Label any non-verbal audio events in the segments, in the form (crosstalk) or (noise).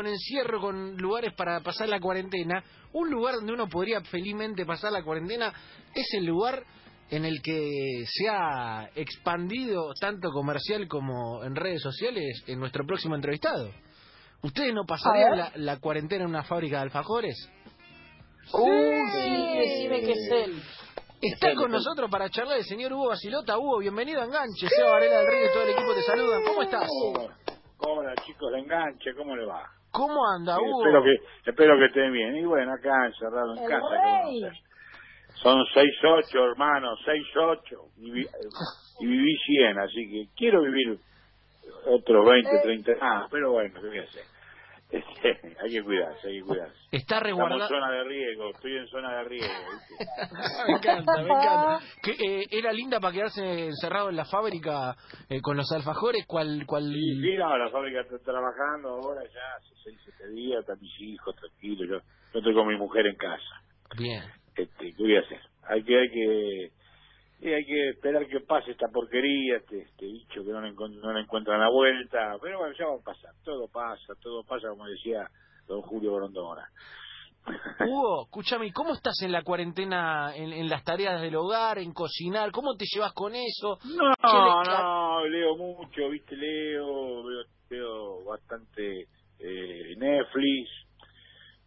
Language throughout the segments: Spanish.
con encierro, con lugares para pasar la cuarentena, un lugar donde uno podría felizmente pasar la cuarentena es el lugar en el que se ha expandido tanto comercial como en redes sociales en nuestro próximo entrevistado. ¿Ustedes no pasarían la, la cuarentena en una fábrica de alfajores? Uy, sí, decime que es él. Está con nosotros para charlar el señor Hugo Basilota. Hugo, bienvenido a Enganche. Seba Varela del Río y todo el equipo te saludan. ¿Cómo estás? Hola chicos de enganche, ¿cómo le va? ¿Cómo anda, Hugo? Espero que, espero que estén bien. Y bueno, acá encerrado en El casa. rey. Son seis ocho, hermano, seis ocho. Y, vi- y viví 100, así que quiero vivir otros 20, 30 Ah, pero bueno, ¿qué voy a hacer? Este, hay que cuidarse, hay que cuidarse. Está Estamos en resguardado. zona de riesgo, estoy en zona de riesgo. ¿viste? (laughs) me encanta, me encanta. Que, eh, ¿Era linda para quedarse encerrado en la fábrica eh, con los alfajores? ¿Cuál, cuál... Sí, sí, no, la fábrica está trabajando ahora ya hace 6, 7 días, están mis hijos tranquilos. Yo, yo estoy con mi mujer en casa. Bien. este, ¿qué voy a hacer? Hay que, hay que, y hay que esperar que pase esta porquería, este, este bicho que no le, no le encuentran la vuelta, pero bueno, ya va a pasar, todo pasa, todo pasa, como decía don Julio Grondona. Hugo, escúchame, ¿cómo estás en la cuarentena, en, en las tareas del hogar, en cocinar? ¿Cómo te llevas con eso? No, ¿Qué le- no, leo mucho, viste, leo, veo, veo bastante eh, Netflix,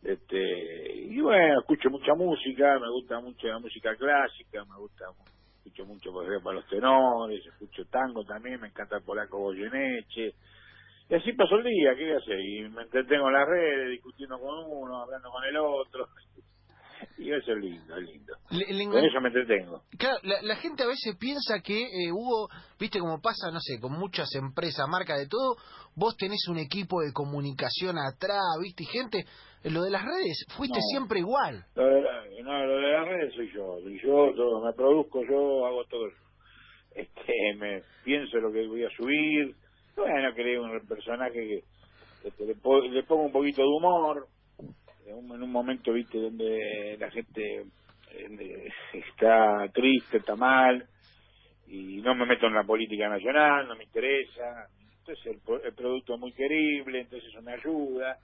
este, y bueno, escucho mucha música, me gusta mucho la música clásica, me gusta, escucho mucho, por ejemplo, a los tenores, escucho tango también, me encanta el polaco Goyeneche, y así paso el día, ¿qué voy a hacer? Y me entretengo en las redes, discutiendo con uno, hablando con el otro, y eso es lindo, es lindo. Le- le Con eso me entretengo. Claro, la, la gente a veces piensa que, eh, Hugo, viste como pasa, no sé, con muchas empresas, marcas de todo, vos tenés un equipo de comunicación atrás, viste, y gente, en lo de las redes, fuiste No. siempre igual. Lo de, la- no, lo de las redes soy yo, soy yo, todo, me produzco yo, hago todo yo. Este, me pienso lo que voy a subir, bueno, creo un personaje que este, le, le pongo un poquito de humor, en un, en un momento, viste, donde la gente eh, (laughs) está triste, está mal, y no me meto en la política nacional, no me interesa, entonces el, el producto es muy querible, entonces eso me ayuda,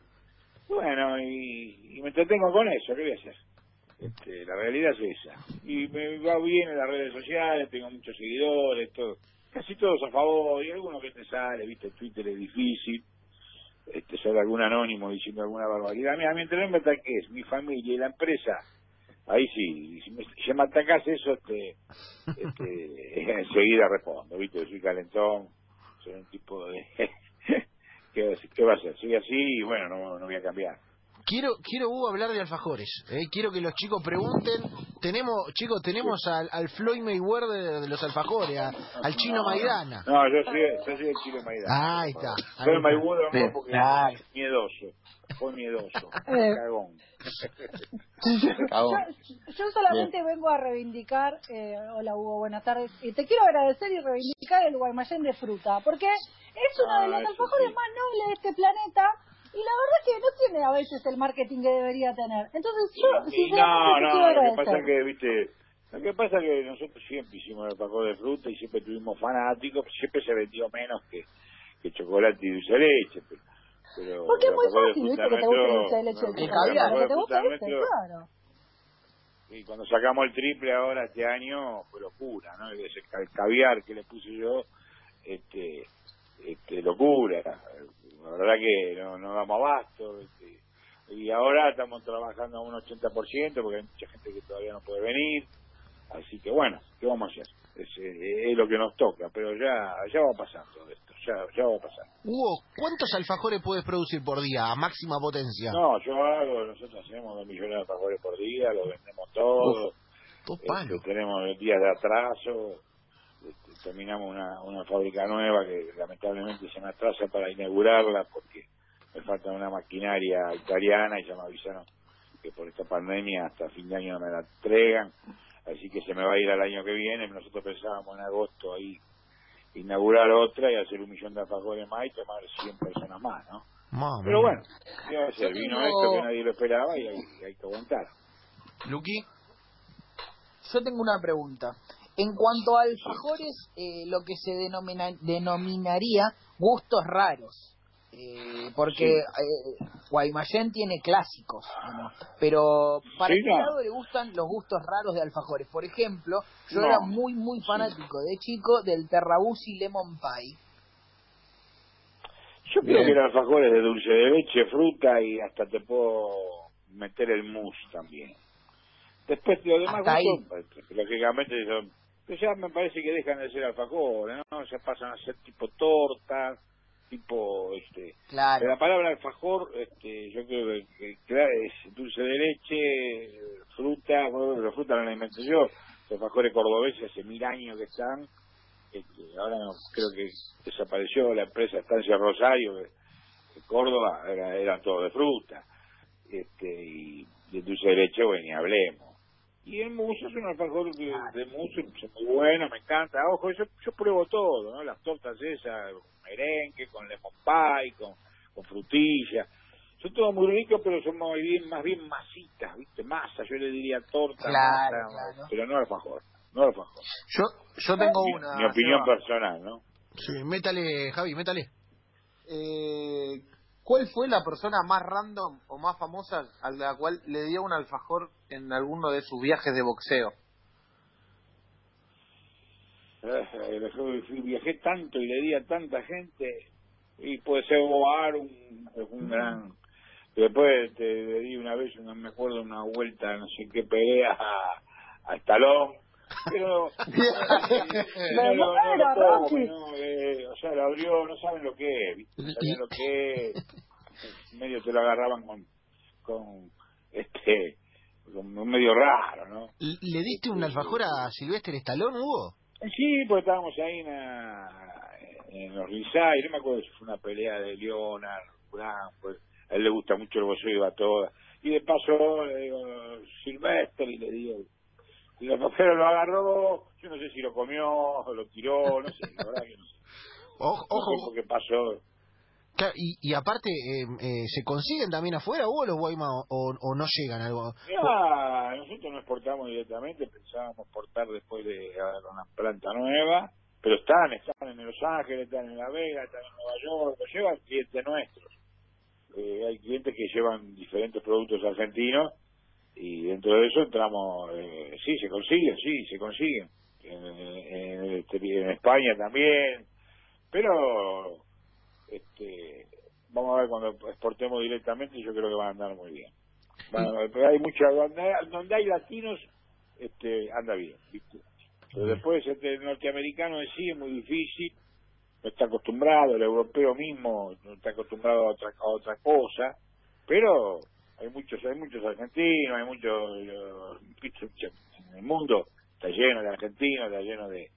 bueno, y, y me entretengo con eso, ¿qué voy a hacer? Este, la realidad es esa. Y me va bien en las redes sociales, tengo muchos seguidores, todo, casi todos a favor, y algunos que te sale, viste, Twitter es difícil, este, sale algún anónimo diciendo alguna barbaridad. Mira, mientras no me ataques mi familia y la empresa, ahí sí, si me, si me atacás eso, este, este, (laughs) enseguida respondo, viste, soy calentón, soy un tipo de... (laughs) ¿Qué, ¿Qué va a hacer? Soy así y bueno, no, no voy a cambiar. Quiero, quiero Hugo hablar de alfajores. ¿eh? Quiero que los chicos pregunten. Tenemos, chicos, tenemos al, al Floyd Mayweather de, de los alfajagores, a- al chino Maidana. No, yo soy, yo soy el chino Maidana. Ahí está. está. Mayweather no porque es miedoso. Fue miedoso. (laughs) Eh. Cagón. Yo, yo solamente vengo a reivindicar, eh, hola Hugo, buenas tardes, y te quiero agradecer y reivindicar el Guaymallén de fruta, porque es uno Ah, de los alfajores sí. más nobles de este planeta, y la verdad que no tiene a veces el marketing que debería tener. Entonces yo, Y sinceramente, no, no, lo que pasa es que, viste, lo que pasa es que nosotros siempre hicimos el paco de fruta y siempre tuvimos fanáticos, siempre se vendió menos que, que chocolate y dulce de leche. Pero, pero Porque es el muy fácil, viste, que te guste el dulce de leche el El chocolate, caviar, que te gusta ese, claro. Y cuando sacamos el triple ahora este año, fue locura, ¿no? Ca- caviar que le puse yo, este, este, locura. La verdad que no, no damos abasto. este, y ahora estamos trabajando a un 80% porque hay mucha gente que todavía no puede venir. Así que bueno, ¿qué vamos a hacer? Es, eh, es lo que nos toca, pero ya, ya va todo esto, ya, ya va pasar. Hugo, ¿cuántos alfajores puedes producir por día a máxima potencia? No, yo hago, nosotros hacemos dos millones de alfajores por día, lo vendemos todo. Dos Este, tenemos días de atraso, este, terminamos una, una fábrica nueva que lamentablemente se me atrasa para inaugurarla porque me falta una maquinaria italiana y ya me avisaron que por esta pandemia hasta fin de año no me la entregan, así que se me va a ir al año que viene, nosotros pensábamos en agosto ahí inaugurar otra y hacer un millón de alfajores más y tomar 100 personas más, ¿no? Pero bueno, ¿qué va a hacer? Yo vino tengo- esto que nadie lo esperaba y hay, hay que aguantar. Luqui, Yo tengo una pregunta. En cuanto a alfajores, eh, lo que se denomina, denominaría gustos raros. Eh, porque eh, Guaymallén tiene clásicos, ¿no? pero para Sí, qué no. lado le gustan los gustos raros de alfajores. Por ejemplo, yo No. era muy, muy fanático de chico del Terrabusi Lemon Pie. Yo creo que el alfajor es de dulce de leche, fruta y hasta te puedo meter el mousse también. Después lo demás gustos, pues, lógicamente son, pues ya me parece que dejan de ser alfajores, ¿no? Se pasan a ser tipo torta, tipo este Claro. la palabra alfajor, este, yo creo que, que, es dulce de leche, fruta, bueno, la fruta no la inventé yo, los alfajores cordobeses hace mil años que están, este, ahora no, creo que desapareció la empresa Estancia Rosario, de, de Córdoba, era, eran todos de fruta, este, y de dulce de leche, bueno, ni hablemos. Y el mousse es un alfajor de, de mousse es muy bueno, me encanta. Ojo, yo, yo pruebo todo, ¿no? Las tortas esas, con merengue, con lemon pie, con, con frutilla. Son todos muy ricos, pero son más bien, más bien masitas, ¿viste? Masa, yo le diría torta, Claro, masa, claro. pero no alfajor, no alfajor. Yo, yo tengo Mi, una. mi opinión personal, ¿no? Sí, métale, Javi, métale. Eh, ¿Cuál fue la persona más random o más famosa a la cual le dio un alfajor en alguno de sus viajes de boxeo? Eh, fui- viajé tanto y le di a tanta gente y puede ser Boar un, un gran después te le di una vez no me acuerdo una vuelta no sé qué pelea a, a Estalón pero (laughs) eh, (laughs) no, lo- no lo tomo, no, eh, o sea lo abrió no saben lo que es ¿viste? no saben lo que es (laughs) medio te lo agarraban con con este con medio raro no ¿Le diste un alfajor a Silvestre Estalón, Hugo? Sí, pues estábamos ahí en, la- en los Rizay, no me acuerdo si fue una pelea de Leonard, Durán, pues a él le gusta mucho el boxeo y va a todas. Y de paso le digo, Silvestre, y le digo, y el lo agarró, yo no sé si lo comió, lo tiró, no sé, la verdad que no sé. (laughs) Ojo, ojo. qué pasó. Claro, y, y aparte, eh, eh, ¿se consiguen también afuera, Hugo, los Guaymas o, o no llegan algo? Ya, nosotros no exportamos directamente, pensábamos exportar después de una planta nueva, pero están, están en Los Ángeles, están en La Vega, están en Nueva York, lo llevan clientes nuestros. Eh, hay clientes que llevan diferentes productos argentinos y dentro de eso entramos, eh, sí, se consiguen, sí, se consiguen. En, en- este, en España también, pero este vamos a ver cuando exportemos directamente yo creo que van a andar muy bien pero hay mucha donde hay, donde hay latinos este anda bien ¿viste? pero después este norteamericano en sí es muy difícil no está acostumbrado el europeo mismo no está acostumbrado a otra a otra cosa pero hay muchos hay muchos argentinos hay muchos eh, en el mundo está lleno de argentinos está lleno de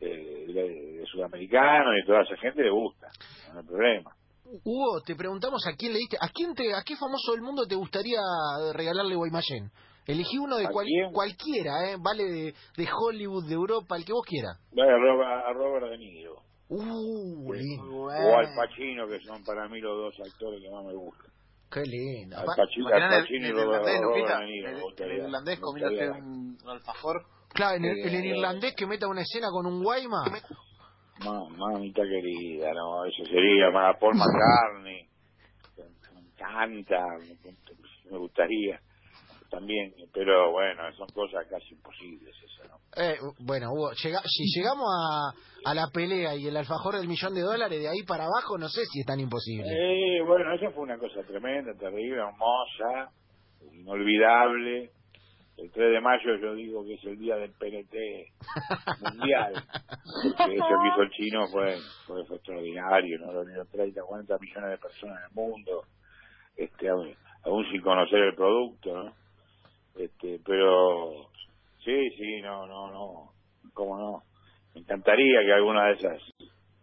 de, de- de sudamericanos y toda esa gente le gusta no hay problema Hugo, te preguntamos a quién le diste, a quién te, a qué famoso del mundo te gustaría regalarle Guaymallén. Elegí uno de ¿A cual- cualquiera, ¿eh? Vale de, de Hollywood, de Europa, el que vos quieras. Bueno, a Robert, a Robert De Niro Uh, lindo. o Al Pacino que son para mí los dos actores que más me gustan Qué lindo. Al Pa- Pacino, Al el, Pacino irlandés, Luquita, el, comiéndose un alfajor. Claro, en el, Eh, irlandés que meta una escena con un Guayma. Ma- mamita querida, no, eso sería para Paul McCartney. Me encanta, me gustaría también, pero bueno, son cosas casi imposibles esas, ¿no? Eh, bueno, Hugo, llega- si llegamos a, a la pelea y el alfajor del millón de dólares, de ahí para abajo, no sé si es tan imposible. Eh, bueno, eso fue una cosa tremenda, terrible, hermosa, inolvidable. El 3 de mayo yo digo que es el día del PNT (laughs) mundial. Porque eso que hizo el chino fue, fue, fue extraordinario, ¿no? Reunió 30, 40 millones de personas en el mundo, este, aún, aún sin conocer el producto, ¿no? Este, pero, sí, sí, no, no, no, cómo no. Me encantaría que alguna de esas,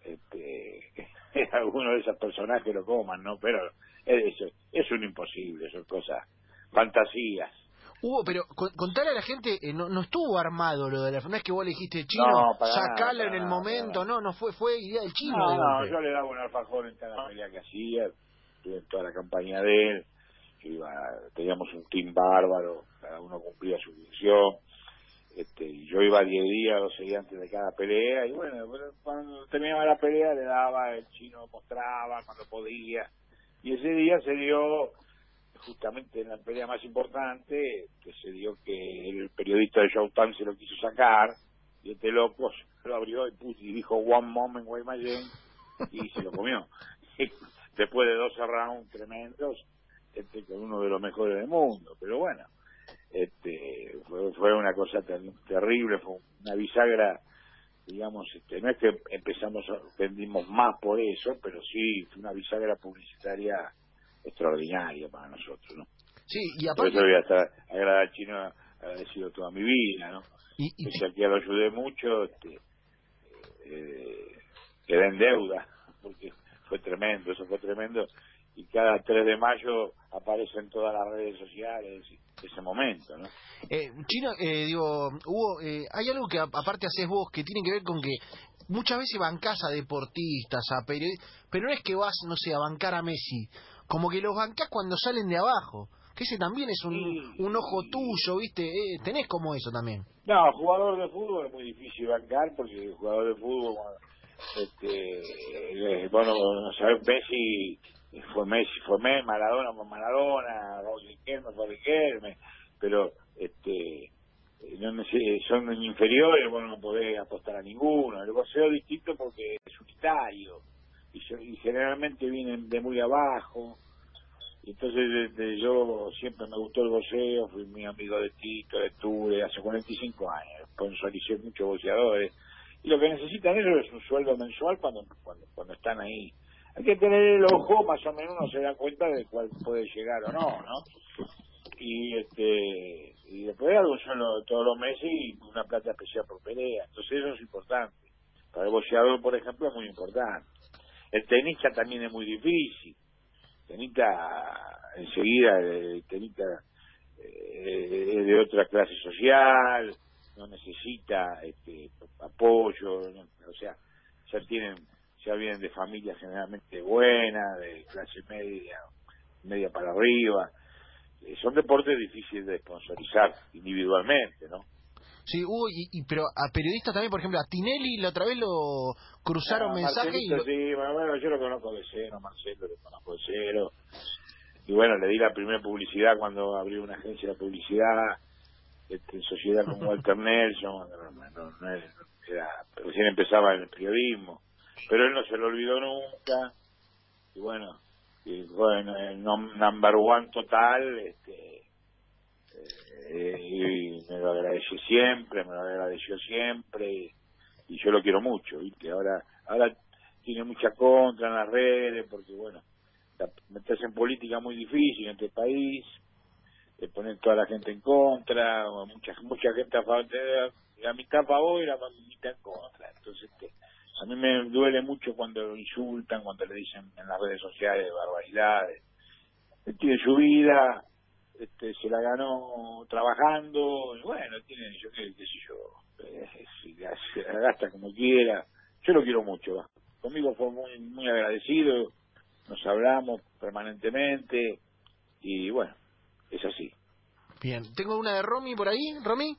este, (laughs) alguno de esos personajes lo coman, ¿no? Pero es, es, es un imposible, son cosas, fantasías. Hugo, pero con- contale a la gente, eh, no, no estuvo armado lo de la no es que vos le dijiste chino, No, para nada, sacala en el momento, no, no fue, fue idea del chino. No, no, yo le daba un alfajor en cada pelea que hacía, en toda la campaña de él, iba, teníamos un team bárbaro, cada uno cumplía su función, este, yo iba 10 días, 12 días antes de cada pelea, y bueno, cuando terminaba la pelea le daba, el chino mostraba cuando podía, y ese día se dio, justamente en la pelea más importante, que se dio que el periodista de Showtime se lo quiso sacar, y este loco lo abrió y, y dijo One Moment Guaymallén, y se lo comió. (laughs) Después de 12 rounds tremendos, este, con uno de los mejores del mundo, pero bueno, este fue, fue una cosa terrible, fue una bisagra, digamos, este, no es que empezamos, vendimos más por eso, pero sí fue una bisagra publicitaria extraordinaria para nosotros, ¿no? Sí, y aparte... Por eso voy a estar agradecido al chino agradecido toda mi vida, ¿no? Y, y... Pese a que lo ayudé mucho, este, eh, quedé en deuda, (laughs) porque fue tremendo, eso fue tremendo, y cada 3 de mayo aparece en todas las redes sociales ese momento, ¿no? Eh, Chino, eh, digo, Hugo, eh, hay algo que aparte haces vos que tiene que ver con que muchas veces bancás a deportistas, a periodistas, pero no es que vas, no sé, a bancar a Messi, como que los bancás cuando salen de abajo, que ese también es un, un ojo tuyo, ¿viste? Eh, tenés como eso también. No, jugador de fútbol es muy difícil bancar porque el jugador de fútbol, este, eh, bueno, no sabes, Messi fue Messi, fue Messi, Maradona fue Maradona, Riquelme fue Riquelme, pero este no son inferiores, bueno, no podés apostar a ninguno. El boxeo es distinto porque es unitario y, y generalmente vienen de muy abajo. Entonces este, yo siempre me gustó el boxeo, fui muy amigo de Tito, de Ture, hace 45 años, sponsoricé muchos boxeadores. Y lo que necesitan ellos es un sueldo mensual cuando, cuando, cuando están ahí hay que tener el ojo, más o menos uno se da cuenta de cuál puede llegar o no, ¿no? Y este y después solo todos los meses y una plata especial por pelea. Entonces eso es importante. Para el boxeador, por ejemplo, es muy importante. El tenista también es muy difícil. El tenista, enseguida, el tenista eh, es de otra clase social, no necesita este, apoyo, o sea, ya tienen ya vienen de familias generalmente buenas, de clase media, media para arriba. Eh, son deportes difíciles de sponsorizar individualmente, ¿no? Sí, Hugo, y, pero a periodistas también, por ejemplo, a Tinelli la otra vez lo cruzaron mensajes y... Sí, bueno, yo lo conozco de cero, Marcelo, lo conozco de cero. Y bueno, le di la primera publicidad cuando abrió una agencia de publicidad este, en sociedad con (laughs) Walter Nelson, no, no, era, recién empezaba en el periodismo pero él no se lo olvidó nunca. Y bueno y bueno el number one total este eh, y me lo agradeció siempre me lo agradeció siempre y, yo lo quiero mucho viste ahora ahora tiene mucha contra en las redes porque bueno meterse en política muy difícil en este país de poner toda la gente en contra mucha mucha gente a favor la mitad a favor y la mitad en contra. Entonces este, a mí me duele mucho cuando lo insultan, cuando le dicen en las redes sociales barbaridades. Tiene su vida, este, se la ganó trabajando, y bueno, tiene, yo qué, sé yo, eh, se la gasta como quiera. Yo lo quiero mucho, conmigo fue muy, muy agradecido, nos hablamos permanentemente, y bueno, es así. Bien, tengo una de Romy por ahí, Romy.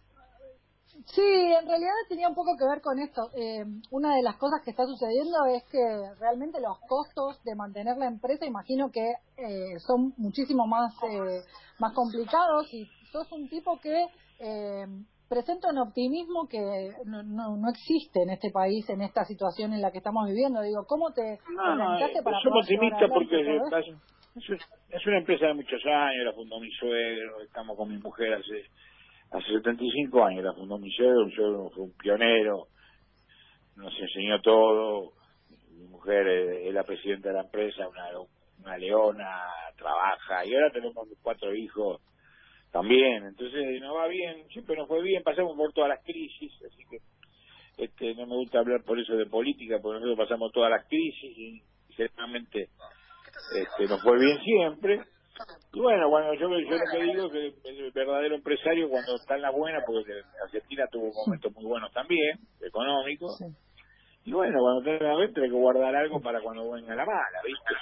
Sí, en realidad tenía un poco que ver con esto. Eh, una de las cosas que está sucediendo es que realmente los costos de mantener la empresa, imagino que eh, son muchísimo más eh, más complicados y sos un tipo que presenta un optimismo que no, no, existe en este país, en esta situación en la que estamos viviendo. Digo, ¿cómo te no, no, para Somos optimistas porque es, una empresa de muchos años, la fundó mi suegro, estamos con mi mujer hace hace 75 años la fundó mi suegro, fue un pionero, nos enseñó todo, mi mujer es, la presidenta de la empresa, una, una leona, trabaja, y ahora tenemos cuatro hijos también, entonces nos va bien, siempre nos fue bien, pasamos por todas las crisis, así que este no me gusta hablar por eso de política, porque nosotros pasamos todas las crisis y ciertamente este, nos fue bien siempre, y bueno, bueno, yo, yo lo que digo es que el verdadero empresario cuando está en la buena, porque Argentina tuvo momentos muy buenos también, económicos, y bueno, cuando tenés la venta hay que guardar algo para cuando venga la mala, ¿viste?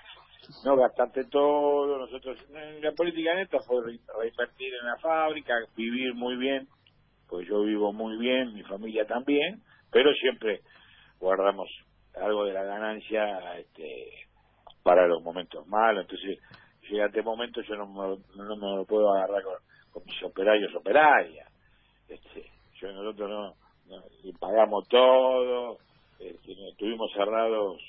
No gastarte todo, nosotros, la política neta fue reinvertir en la fábrica, vivir muy bien porque yo vivo muy bien, mi familia también, pero siempre guardamos algo de la ganancia este, para los momentos malos. Entonces, llega este momento, yo no me, no me lo puedo agarrar con, con mis operarios, operarias. Este, yo nosotros no, no pagamos todo, este, estuvimos cerrados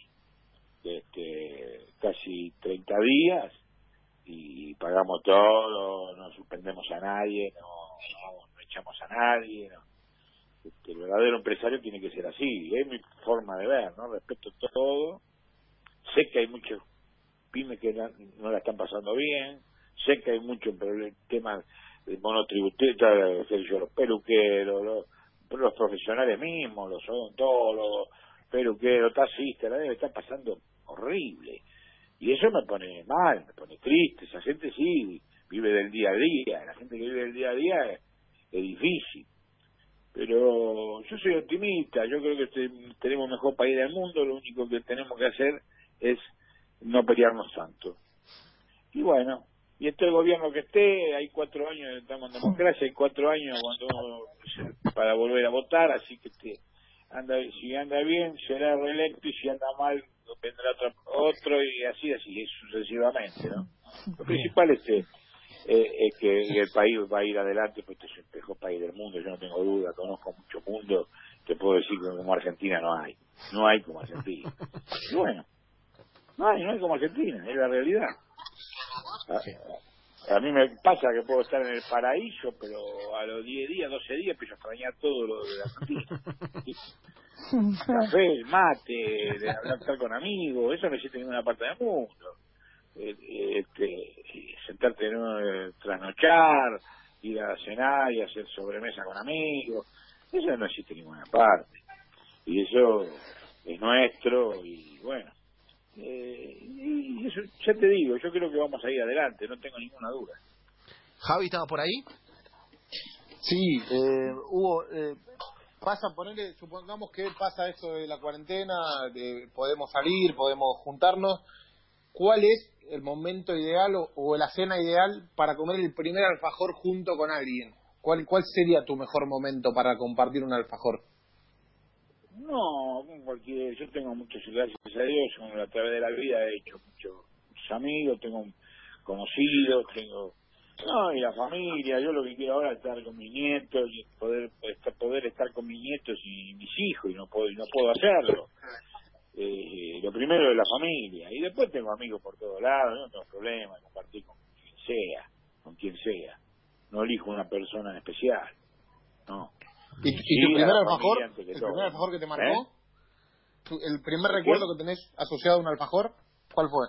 este, casi 30 días y pagamos todo, no suspendemos a nadie, no, no, no echamos a nadie, no. Este, el verdadero empresario tiene que ser así, es mi forma de ver, ¿no? Respeto todo, sé que hay muchos pymes que no, no la están pasando bien, sé que hay muchos temas de monotributistas, los peluqueros, los, profesionales mismos, los odontólogos, peluqueros, taxistas, la estar pasando horrible. Y eso me pone mal, me pone triste. Esa gente sí vive del día a día. La gente que vive del día a día es, es difícil. Pero yo soy optimista. Yo creo que este, tenemos el mejor país del mundo. Lo único que tenemos que hacer es no pelearnos tanto. Y bueno, y este gobierno que esté, hay cuatro años, estamos en democracia, hay cuatro años cuando para volver a votar, así que este, anda, si anda bien será reelecto y si anda mal vendrá otro, otro y así, así sucesivamente, ¿no? Lo principal es que, eh, es que el país va a ir adelante, pues este es el mejor país del mundo, yo no tengo duda, conozco mucho mundo, te puedo decir que como Argentina no hay, no hay como Argentina. Y bueno, no hay, no hay como Argentina, es la realidad. A, a, mí me pasa que puedo estar en el paraíso, pero a los 10 días, 12 días empiezo a extrañar todo lo de Argentina. (laughs) café, el mate, de hablar con amigos, eso no existe en ninguna parte del mundo. Este, sentarte en un, trasnochar, ir a cenar y hacer sobremesa con amigos, eso no existe en ninguna parte. Y eso es nuestro y bueno, eh, y eso ya te digo, yo creo que vamos a ir adelante, no tengo ninguna duda. Javi, ¿estaba por ahí? Sí, eh, Hugo, eh, pasa, ponerle, supongamos que pasa esto de la cuarentena, de, podemos salir, podemos juntarnos. ¿Cuál es el momento ideal o, o, la cena ideal para comer el primer alfajor junto con alguien? ¿Cuál, ¿Cuál sería tu mejor momento para compartir un alfajor? No, cualquier, yo tengo muchos, gracias a Dios, a través de la vida he hecho muchos amigos, tengo conocidos, tengo no, y la familia, yo lo que quiero ahora es estar con mis nietos y poder poder estar con mis nietos y mis hijos y no puedo no puedo hacerlo. Eh, lo primero es la familia y después tengo amigos por todos lados, no tengo problema, compartir con quien sea, con quien sea. No elijo una persona en especial. No. ¿Y, y Sí, tu primer alfajor? ¿El primer alfajor que te marcó? ¿Eh? Tu- ¿El primer recuerdo que tenés asociado a un alfajor? ¿Cuál fue?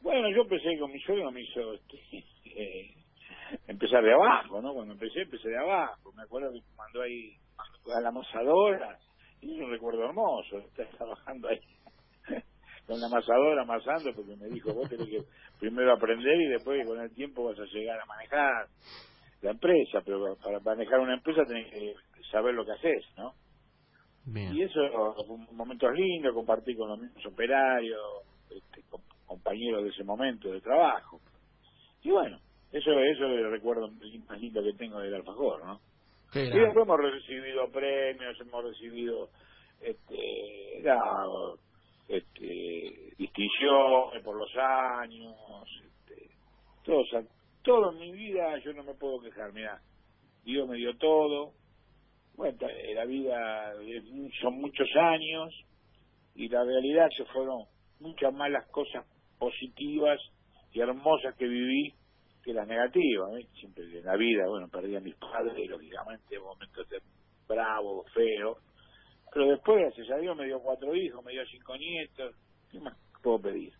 Bueno, yo empecé con mi suegro, me hizo este, (laughs) eh, empezar de abajo, ¿no? Cuando empecé, empecé de abajo. Me acuerdo que mandó ahí a la amasadora, y es un recuerdo hermoso, estar trabajando ahí (laughs) con la amasadora, amasando, porque me dijo, vos tenés que primero aprender y después con el tiempo vas a llegar a manejar la empresa, pero para manejar una empresa tenés que saber lo que haces, ¿no? Bien. Y eso fue un momento lindo, compartí con los mismos operarios, este, com- compañeros de ese momento de trabajo. Y bueno, eso eso es el recuerdo más lindo que tengo del alfajor, ¿no? Qué Y después hemos recibido premios, hemos recibido este, este, distinciones por los años, este, todo, en mi vida yo no me puedo quejar, mira, Dios me dio todo, bueno, eh, la vida son muchos años y la realidad se fueron muchas más las cosas positivas y hermosas que viví que las negativas. ¿eh? Siempre en la vida, bueno, perdí a mis padres, lógicamente, momentos de bravos, feos. Pero después, gracias a Dios, me dio cuatro hijos, me dio cinco nietos. ¿Qué más puedo pedir?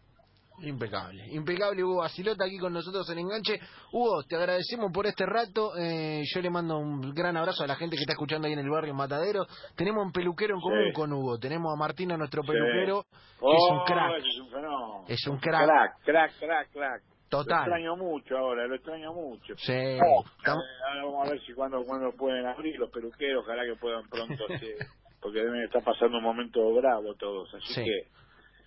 Impecable, impecable Hugo Basilota aquí con nosotros en Enganche. Hugo, te agradecemos por este rato. Eh, yo le mando un gran abrazo a la gente que está escuchando ahí en el barrio Matadero. Tenemos un peluquero en común Sí. con Hugo. Tenemos a Martina, nuestro Sí. peluquero, que es Oh, un crack. ese Es un fenómeno. Es un crack. Crack, crack, crack, crack. Lo Total. extraño mucho ahora, lo extraño mucho. Sí. Eh, Estamos- ahora vamos a ver si cuando, cuando pueden abrir los peluqueros, ojalá que puedan pronto, (laughs) porque deben estar pasando un momento bravo todos, así Sí. que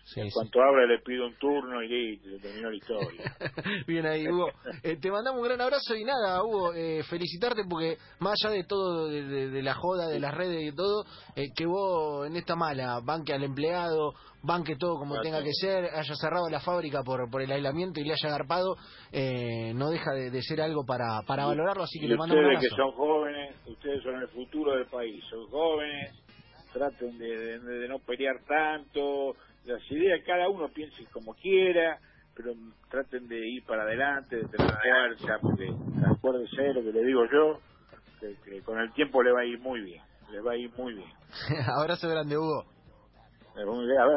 Sí, en sí. cuanto abra le pido un turno y listo, terminó la historia. (laughs) Bien ahí, Hugo. Eh, te mandamos un gran abrazo y nada, Hugo, eh, felicitarte porque más allá de todo, de, de- de la joda, de las redes y todo, eh, que vos en esta mala banque al empleado, banque todo como Gracias. tenga que ser, haya cerrado la fábrica por, por el aislamiento y le haya agarpado, eh, no deja de, de ser algo para, para valorarlo, así que le mandamos un ustedes que abrazo. son jóvenes, ustedes son el futuro del país, son jóvenes, traten de- de no pelear tanto, las ideas cada uno piense como quiera, pero traten de ir para adelante, de tener fuerza, porque acuérdense lo que le digo yo, que, que con el tiempo le va a ir muy bien, le va a ir muy bien. (laughs) abrazo grande, Hugo. Eh, A ver,